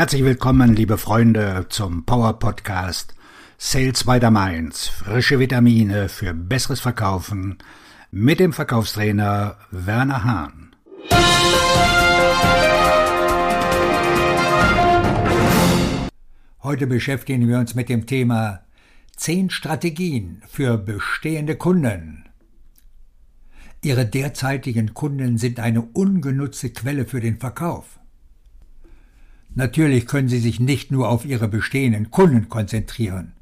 Herzlich willkommen, liebe Freunde, zum Power Podcast Sales by the Mainz. Frische Vitamine für besseres Verkaufen mit dem Verkaufstrainer Werner Hahn. Heute beschäftigen wir uns mit dem Thema 10 Strategien für bestehende Kunden. Ihre derzeitigen Kunden sind eine ungenutzte Quelle für den Verkauf. Natürlich können Sie sich nicht nur auf Ihre bestehenden Kunden konzentrieren.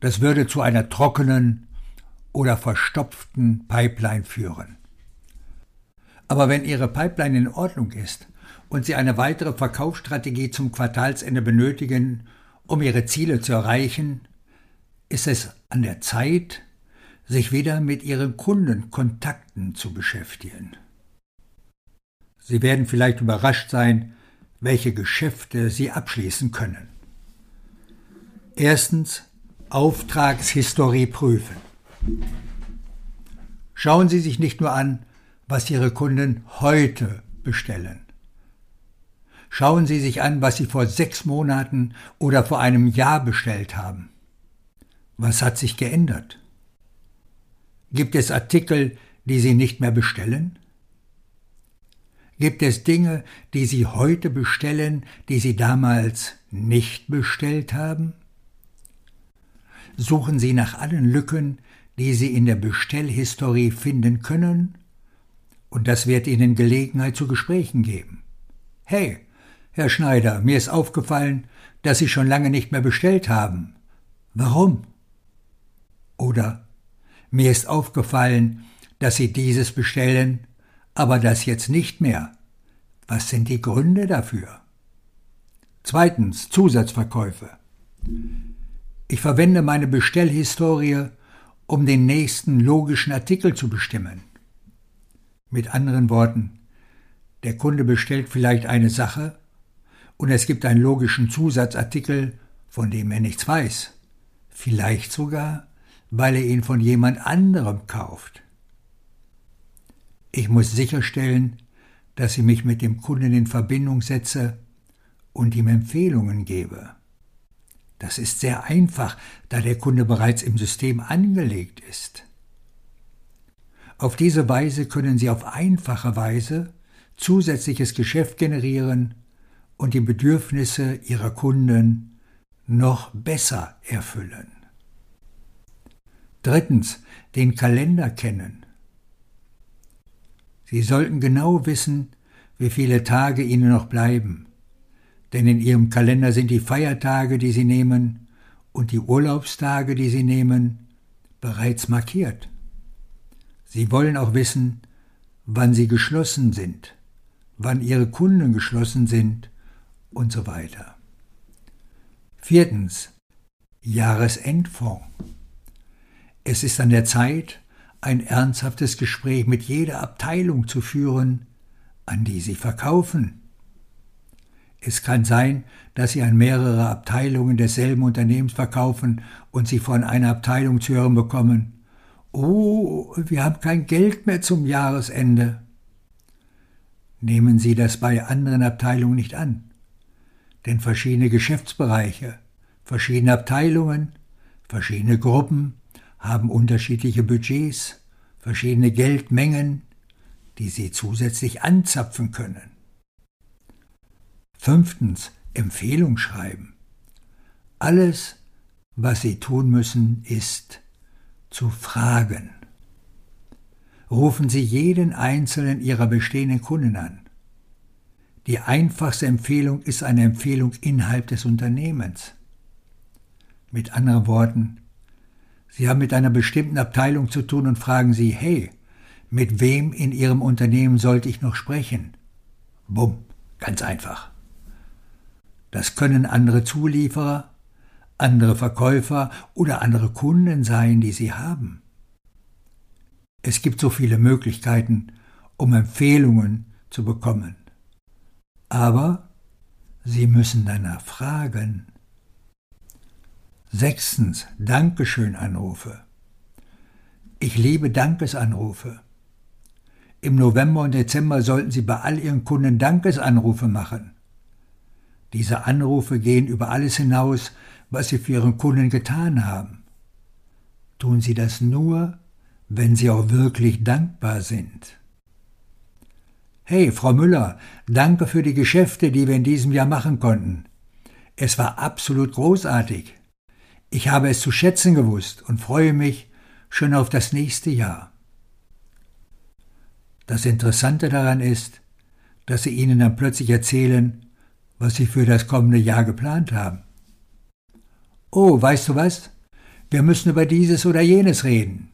Das würde zu einer trockenen oder verstopften Pipeline führen. Aber wenn Ihre Pipeline in Ordnung ist und Sie eine weitere Verkaufsstrategie zum Quartalsende benötigen, um Ihre Ziele zu erreichen, ist es an der Zeit, sich wieder mit Ihren Kundenkontakten zu beschäftigen. Sie werden vielleicht überrascht sein, welche Geschäfte Sie abschließen können. Erstens Auftragshistorie prüfen. Schauen Sie sich nicht nur an, was Ihre Kunden heute bestellen. Schauen Sie sich an, was Sie vor sechs Monaten oder vor einem Jahr bestellt haben. Was hat sich geändert? Gibt es Artikel, die Sie nicht mehr bestellen? Gibt es Dinge, die Sie heute bestellen, die Sie damals nicht bestellt haben? Suchen Sie nach allen Lücken, die Sie in der Bestellhistorie finden können, und das wird Ihnen Gelegenheit zu Gesprächen geben. Hey, Herr Schneider, mir ist aufgefallen, dass Sie schon lange nicht mehr bestellt haben. Warum? Oder mir ist aufgefallen, dass Sie dieses bestellen, aber das jetzt nicht mehr. Was sind die Gründe dafür? Zweitens Zusatzverkäufe. Ich verwende meine Bestellhistorie, um den nächsten logischen Artikel zu bestimmen. Mit anderen Worten, der Kunde bestellt vielleicht eine Sache und es gibt einen logischen Zusatzartikel, von dem er nichts weiß. Vielleicht sogar, weil er ihn von jemand anderem kauft. Ich muss sicherstellen, dass ich mich mit dem Kunden in Verbindung setze und ihm Empfehlungen gebe. Das ist sehr einfach, da der Kunde bereits im System angelegt ist. Auf diese Weise können Sie auf einfache Weise zusätzliches Geschäft generieren und die Bedürfnisse Ihrer Kunden noch besser erfüllen. Drittens, den Kalender kennen. Sie sollten genau wissen, wie viele Tage Ihnen noch bleiben, denn in Ihrem Kalender sind die Feiertage, die Sie nehmen, und die Urlaubstage, die Sie nehmen, bereits markiert. Sie wollen auch wissen, wann Sie geschlossen sind, wann Ihre Kunden geschlossen sind und so weiter. Viertens. Jahresendfonds. Es ist an der Zeit, ein ernsthaftes Gespräch mit jeder Abteilung zu führen, an die Sie verkaufen. Es kann sein, dass Sie an mehrere Abteilungen desselben Unternehmens verkaufen und Sie von einer Abteilung zu hören bekommen, Oh, wir haben kein Geld mehr zum Jahresende. Nehmen Sie das bei anderen Abteilungen nicht an, denn verschiedene Geschäftsbereiche, verschiedene Abteilungen, verschiedene Gruppen haben unterschiedliche Budgets, verschiedene Geldmengen, die sie zusätzlich anzapfen können. Fünftens Empfehlung schreiben. Alles, was Sie tun müssen, ist zu fragen. Rufen Sie jeden einzelnen Ihrer bestehenden Kunden an. Die einfachste Empfehlung ist eine Empfehlung innerhalb des Unternehmens. Mit anderen Worten, Sie haben mit einer bestimmten Abteilung zu tun und fragen Sie, hey, mit wem in Ihrem Unternehmen sollte ich noch sprechen? Bumm, ganz einfach. Das können andere Zulieferer, andere Verkäufer oder andere Kunden sein, die Sie haben. Es gibt so viele Möglichkeiten, um Empfehlungen zu bekommen. Aber Sie müssen danach fragen. Sechstens, Dankeschön-Anrufe. Ich liebe Dankesanrufe. Im November und Dezember sollten Sie bei all Ihren Kunden Dankesanrufe machen. Diese Anrufe gehen über alles hinaus, was Sie für Ihren Kunden getan haben. Tun Sie das nur, wenn Sie auch wirklich dankbar sind. Hey, Frau Müller, danke für die Geschäfte, die wir in diesem Jahr machen konnten. Es war absolut großartig. Ich habe es zu schätzen gewusst und freue mich schon auf das nächste Jahr. Das Interessante daran ist, dass sie ihnen dann plötzlich erzählen, was sie für das kommende Jahr geplant haben. Oh, weißt du was? Wir müssen über dieses oder jenes reden.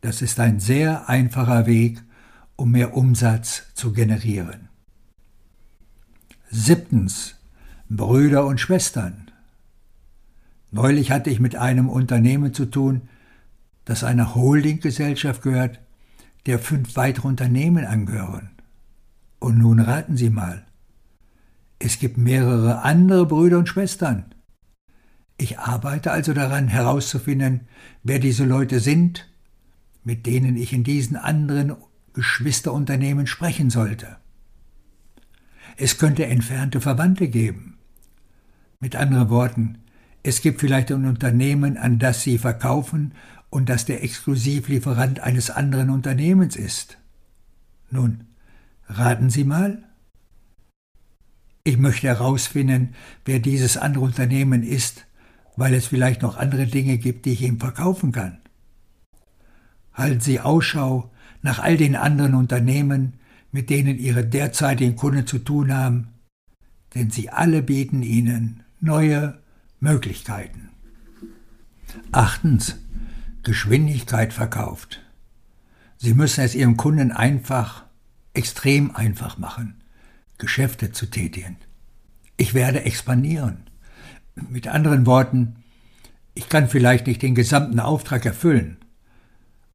Das ist ein sehr einfacher Weg, um mehr Umsatz zu generieren. Siebtens. Brüder und Schwestern. Neulich hatte ich mit einem Unternehmen zu tun, das einer Holdinggesellschaft gehört, der fünf weitere Unternehmen angehören. Und nun raten Sie mal. Es gibt mehrere andere Brüder und Schwestern. Ich arbeite also daran herauszufinden, wer diese Leute sind, mit denen ich in diesen anderen Geschwisterunternehmen sprechen sollte. Es könnte entfernte Verwandte geben. Mit anderen Worten, es gibt vielleicht ein Unternehmen, an das Sie verkaufen und das der Exklusivlieferant eines anderen Unternehmens ist. Nun, raten Sie mal? Ich möchte herausfinden, wer dieses andere Unternehmen ist, weil es vielleicht noch andere Dinge gibt, die ich ihm verkaufen kann. Halten Sie Ausschau nach all den anderen Unternehmen, mit denen Ihre derzeitigen Kunden zu tun haben, denn sie alle bieten Ihnen neue Möglichkeiten. Achtens. Geschwindigkeit verkauft. Sie müssen es Ihrem Kunden einfach, extrem einfach machen, Geschäfte zu tätigen. Ich werde expandieren. Mit anderen Worten, ich kann vielleicht nicht den gesamten Auftrag erfüllen,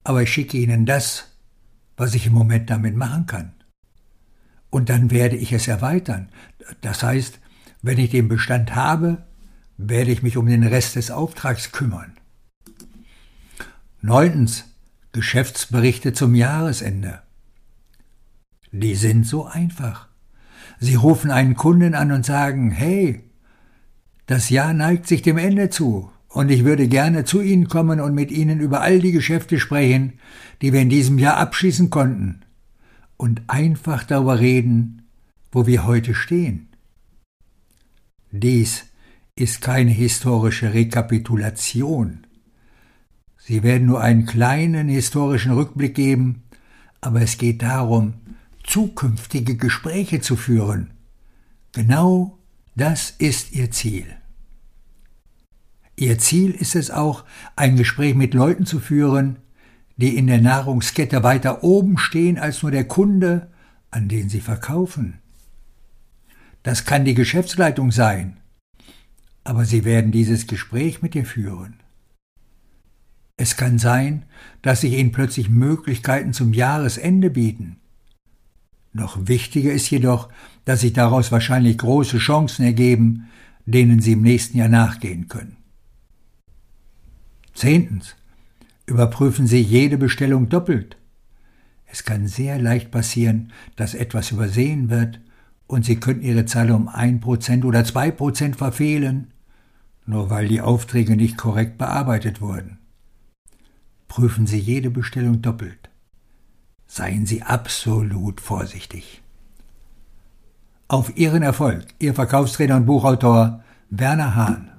aber ich schicke Ihnen das, was ich im Moment damit machen kann. Und dann werde ich es erweitern. Das heißt, wenn ich den Bestand habe, werde ich mich um den Rest des Auftrags kümmern. Neuntens. Geschäftsberichte zum Jahresende. Die sind so einfach. Sie rufen einen Kunden an und sagen, hey, das Jahr neigt sich dem Ende zu, und ich würde gerne zu Ihnen kommen und mit Ihnen über all die Geschäfte sprechen, die wir in diesem Jahr abschließen konnten, und einfach darüber reden, wo wir heute stehen. Dies ist keine historische Rekapitulation. Sie werden nur einen kleinen historischen Rückblick geben, aber es geht darum, zukünftige Gespräche zu führen. Genau das ist Ihr Ziel. Ihr Ziel ist es auch, ein Gespräch mit Leuten zu führen, die in der Nahrungskette weiter oben stehen als nur der Kunde, an den sie verkaufen. Das kann die Geschäftsleitung sein, aber sie werden dieses Gespräch mit dir führen. Es kann sein, dass sich ihnen plötzlich Möglichkeiten zum Jahresende bieten. Noch wichtiger ist jedoch, dass sich daraus wahrscheinlich große Chancen ergeben, denen sie im nächsten Jahr nachgehen können. Zehntens. Überprüfen Sie jede Bestellung doppelt. Es kann sehr leicht passieren, dass etwas übersehen wird und Sie könnten Ihre Zahl um ein Prozent oder zwei Prozent verfehlen, nur weil die Aufträge nicht korrekt bearbeitet wurden. Prüfen Sie jede Bestellung doppelt. Seien Sie absolut vorsichtig. Auf Ihren Erfolg, Ihr Verkaufstrainer und Buchautor Werner Hahn.